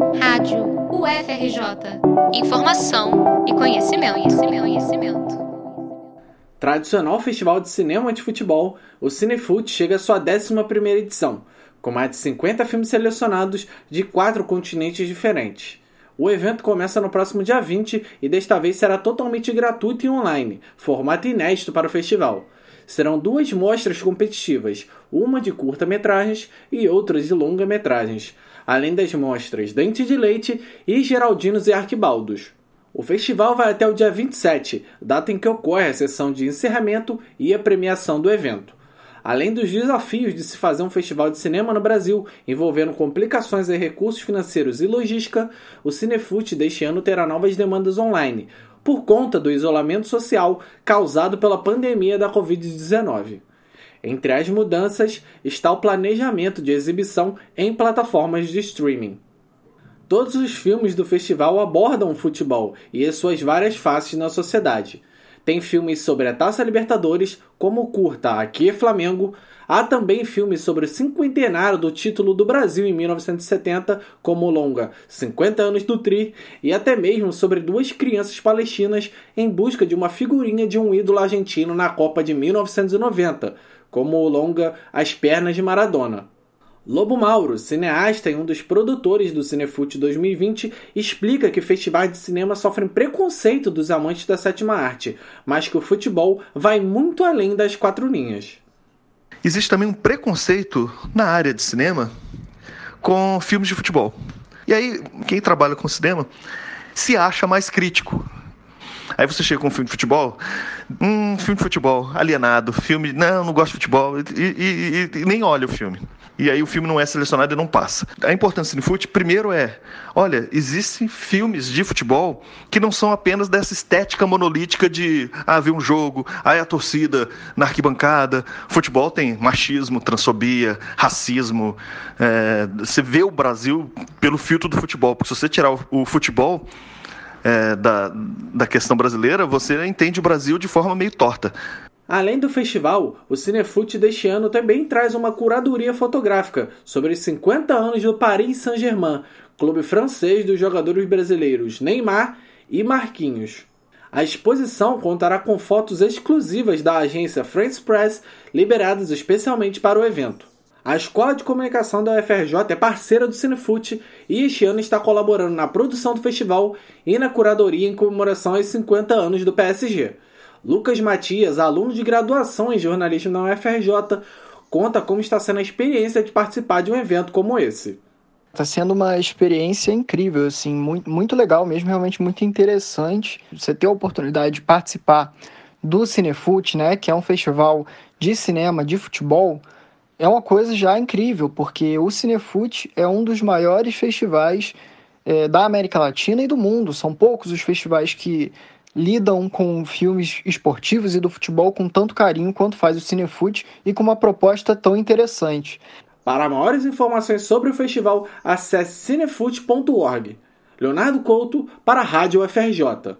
Rádio UFRJ. Informação e conhecimento, conhecimento, conhecimento. Tradicional festival de cinema de futebol, o Cinefoot chega à sua 11 edição, com mais de 50 filmes selecionados de quatro continentes diferentes. O evento começa no próximo dia 20 e desta vez será totalmente gratuito e online, formato inédito para o festival. Serão duas mostras competitivas, uma de curta-metragens e outra de longa-metragens, além das mostras Dente de Leite e Geraldinos e Arquibaldos. O festival vai até o dia 27, data em que ocorre a sessão de encerramento e a premiação do evento. Além dos desafios de se fazer um festival de cinema no Brasil, envolvendo complicações em recursos financeiros e logística, o Cinefute deste ano terá novas demandas online, por conta do isolamento social causado pela pandemia da Covid-19. Entre as mudanças está o planejamento de exibição em plataformas de streaming. Todos os filmes do festival abordam o futebol e as suas várias faces na sociedade. Tem filmes sobre a Taça Libertadores, como curta Aqui é Flamengo. Há também filmes sobre o cinquentenário do título do Brasil em 1970, como o longa 50 anos do Tri, e até mesmo sobre duas crianças palestinas em busca de uma figurinha de um ídolo argentino na Copa de 1990, como o longa As Pernas de Maradona. Lobo Mauro, cineasta e um dos produtores do Cinefute 2020, explica que festivais de cinema sofrem preconceito dos amantes da sétima arte, mas que o futebol vai muito além das quatro linhas. Existe também um preconceito na área de cinema com filmes de futebol. E aí, quem trabalha com cinema se acha mais crítico. Aí você chega com um filme de futebol, um filme de futebol, alienado, filme, não, não gosto de futebol, e, e, e, e nem olha o filme e aí o filme não é selecionado e não passa. A importância do futebol, primeiro é, olha, existem filmes de futebol que não são apenas dessa estética monolítica de ah, ver um jogo, aí a torcida na arquibancada. Futebol tem machismo, transfobia, racismo. É, você vê o Brasil pelo filtro do futebol, porque se você tirar o, o futebol é, da, da questão brasileira, você entende o Brasil de forma meio torta. Além do festival, o Cinefute deste ano também traz uma curadoria fotográfica sobre os 50 anos do Paris Saint-Germain, clube francês dos jogadores brasileiros Neymar e Marquinhos. A exposição contará com fotos exclusivas da agência France Press, liberadas especialmente para o evento. A Escola de Comunicação da UFRJ é parceira do Cinefute e este ano está colaborando na produção do festival e na curadoria em comemoração aos 50 anos do PSG. Lucas Matias, aluno de graduação em jornalismo na UFRJ, conta como está sendo a experiência de participar de um evento como esse. Está sendo uma experiência incrível, assim, muito, muito legal mesmo, realmente muito interessante. Você ter a oportunidade de participar do Cinefute, né, que é um festival de cinema, de futebol, é uma coisa já incrível, porque o Cinefute é um dos maiores festivais é, da América Latina e do mundo. São poucos os festivais que lidam com filmes esportivos e do futebol com tanto carinho quanto faz o Cinefute e com uma proposta tão interessante. Para maiores informações sobre o festival, acesse cinefute.org. Leonardo Couto para a Rádio UFRJ.